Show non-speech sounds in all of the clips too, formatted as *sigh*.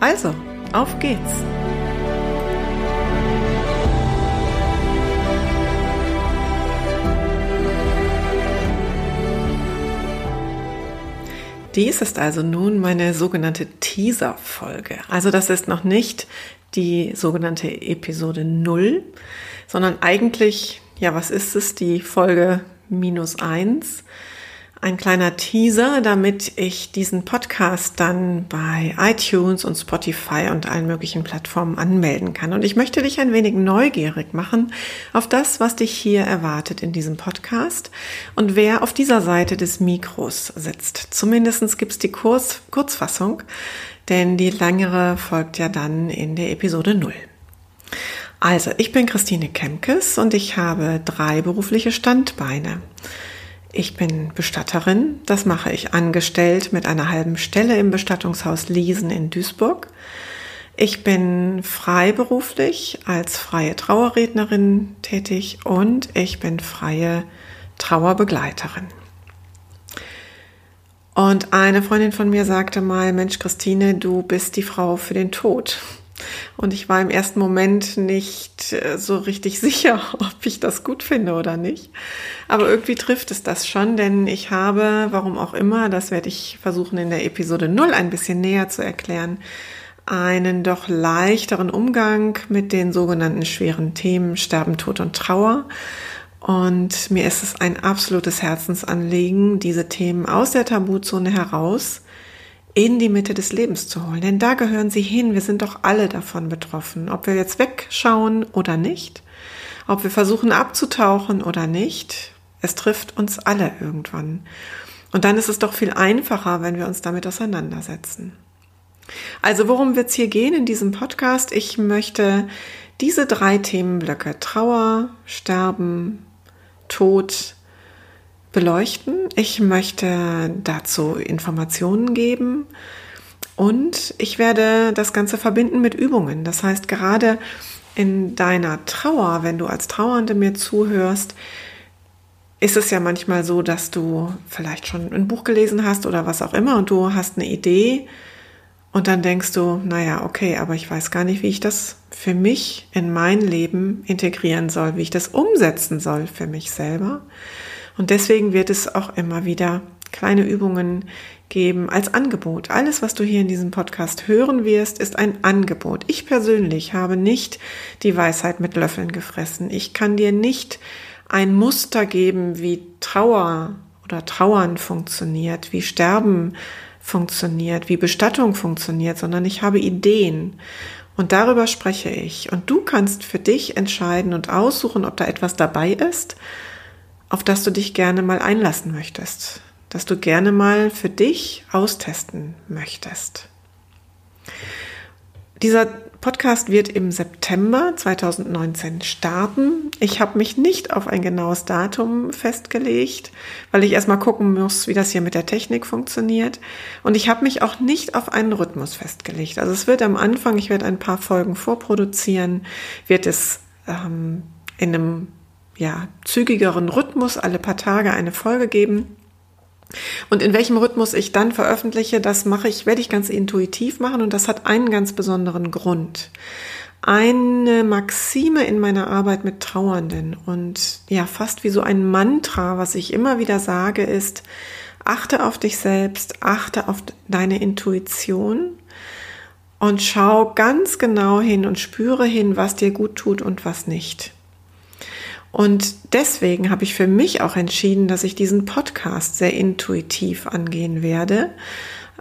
Also, auf geht's! Dies ist also nun meine sogenannte Teaser-Folge. Also das ist noch nicht die sogenannte Episode 0, sondern eigentlich, ja, was ist es? Die Folge minus 1 ein kleiner Teaser, damit ich diesen Podcast dann bei iTunes und Spotify und allen möglichen Plattformen anmelden kann. Und ich möchte dich ein wenig neugierig machen auf das, was dich hier erwartet in diesem Podcast und wer auf dieser Seite des Mikros sitzt. Zumindestens gibt's die Kurz Kurzfassung, denn die längere folgt ja dann in der Episode 0. Also, ich bin Christine Kemkes und ich habe drei berufliche Standbeine. Ich bin Bestatterin. Das mache ich angestellt mit einer halben Stelle im Bestattungshaus Liesen in Duisburg. Ich bin freiberuflich als freie Trauerrednerin tätig und ich bin freie Trauerbegleiterin. Und eine Freundin von mir sagte mal, Mensch, Christine, du bist die Frau für den Tod. Und ich war im ersten Moment nicht äh, so richtig *laughs* sicher, ob ich das gut finde oder nicht. Aber irgendwie trifft es das schon, denn ich habe, warum auch immer, das werde ich versuchen in der Episode 0 ein bisschen näher zu erklären, einen doch leichteren Umgang mit den sogenannten schweren Themen Sterben, Tod und Trauer. Und mir ist es ein absolutes Herzensanliegen, diese Themen aus der Tabuzone heraus in die Mitte des Lebens zu holen. Denn da gehören sie hin. Wir sind doch alle davon betroffen. Ob wir jetzt wegschauen oder nicht, ob wir versuchen abzutauchen oder nicht, es trifft uns alle irgendwann. Und dann ist es doch viel einfacher, wenn wir uns damit auseinandersetzen. Also worum wird es hier gehen in diesem Podcast? Ich möchte diese drei Themenblöcke Trauer, Sterben, Tod beleuchten. Ich möchte dazu Informationen geben und ich werde das Ganze verbinden mit Übungen. Das heißt, gerade in deiner Trauer, wenn du als Trauernde mir zuhörst, ist es ja manchmal so, dass du vielleicht schon ein Buch gelesen hast oder was auch immer und du hast eine Idee und dann denkst du, naja, okay, aber ich weiß gar nicht, wie ich das für mich in mein Leben integrieren soll, wie ich das umsetzen soll für mich selber. Und deswegen wird es auch immer wieder kleine Übungen geben als Angebot. Alles, was du hier in diesem Podcast hören wirst, ist ein Angebot. Ich persönlich habe nicht die Weisheit mit Löffeln gefressen. Ich kann dir nicht ein Muster geben, wie Trauer oder Trauern funktioniert, wie Sterben funktioniert, wie Bestattung funktioniert, sondern ich habe Ideen. Und darüber spreche ich. Und du kannst für dich entscheiden und aussuchen, ob da etwas dabei ist auf das du dich gerne mal einlassen möchtest, dass du gerne mal für dich austesten möchtest. Dieser Podcast wird im September 2019 starten. Ich habe mich nicht auf ein genaues Datum festgelegt, weil ich erstmal gucken muss, wie das hier mit der Technik funktioniert. Und ich habe mich auch nicht auf einen Rhythmus festgelegt. Also es wird am Anfang, ich werde ein paar Folgen vorproduzieren, wird es ähm, in einem ja, zügigeren Rhythmus alle paar Tage eine Folge geben. Und in welchem Rhythmus ich dann veröffentliche, das mache ich, werde ich ganz intuitiv machen und das hat einen ganz besonderen Grund. Eine Maxime in meiner Arbeit mit Trauernden und ja, fast wie so ein Mantra, was ich immer wieder sage, ist, achte auf dich selbst, achte auf deine Intuition und schau ganz genau hin und spüre hin, was dir gut tut und was nicht. Und deswegen habe ich für mich auch entschieden, dass ich diesen Podcast sehr intuitiv angehen werde.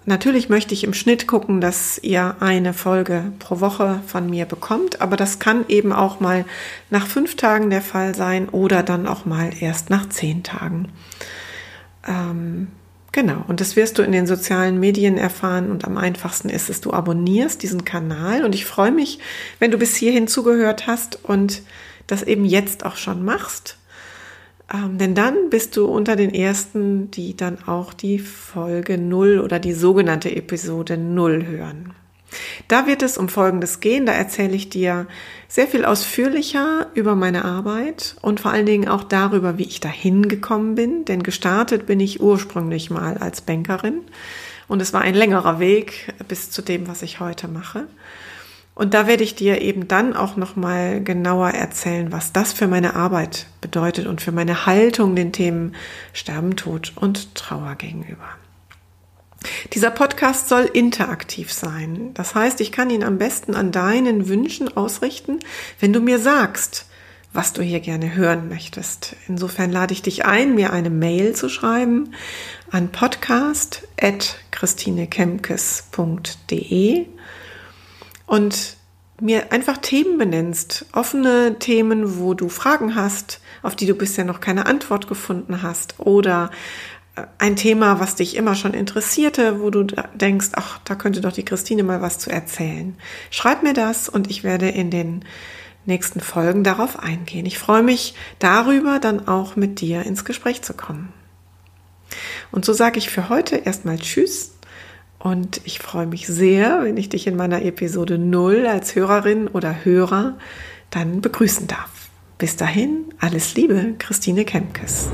Natürlich möchte ich im Schnitt gucken, dass ihr eine Folge pro Woche von mir bekommt, aber das kann eben auch mal nach fünf Tagen der Fall sein oder dann auch mal erst nach zehn Tagen. Ähm, Genau, und das wirst du in den sozialen Medien erfahren und am einfachsten ist es, du abonnierst diesen Kanal und ich freue mich, wenn du bis hierhin zugehört hast und das eben jetzt auch schon machst. Ähm, denn dann bist du unter den ersten, die dann auch die Folge 0 oder die sogenannte Episode 0 hören. Da wird es um Folgendes gehen. Da erzähle ich dir sehr viel ausführlicher über meine Arbeit und vor allen Dingen auch darüber, wie ich dahin gekommen bin. Denn gestartet bin ich ursprünglich mal als Bankerin und es war ein längerer Weg bis zu dem, was ich heute mache. Und da werde ich dir eben dann auch noch mal genauer erzählen, was das für meine Arbeit bedeutet und für meine Haltung den Themen Sterben, Tod und Trauer gegenüber. Dieser Podcast soll interaktiv sein. Das heißt, ich kann ihn am besten an deinen Wünschen ausrichten, wenn du mir sagst, was du hier gerne hören möchtest. Insofern lade ich dich ein, mir eine Mail zu schreiben an podcast.christinekemkes.de und mir einfach Themen benennst, offene Themen, wo du Fragen hast, auf die du bisher noch keine Antwort gefunden hast oder ein Thema, was dich immer schon interessierte, wo du denkst, ach, da könnte doch die Christine mal was zu erzählen. Schreib mir das und ich werde in den nächsten Folgen darauf eingehen. Ich freue mich darüber, dann auch mit dir ins Gespräch zu kommen. Und so sage ich für heute erstmal Tschüss und ich freue mich sehr, wenn ich dich in meiner Episode 0 als Hörerin oder Hörer dann begrüßen darf. Bis dahin, alles Liebe, Christine Kemkes.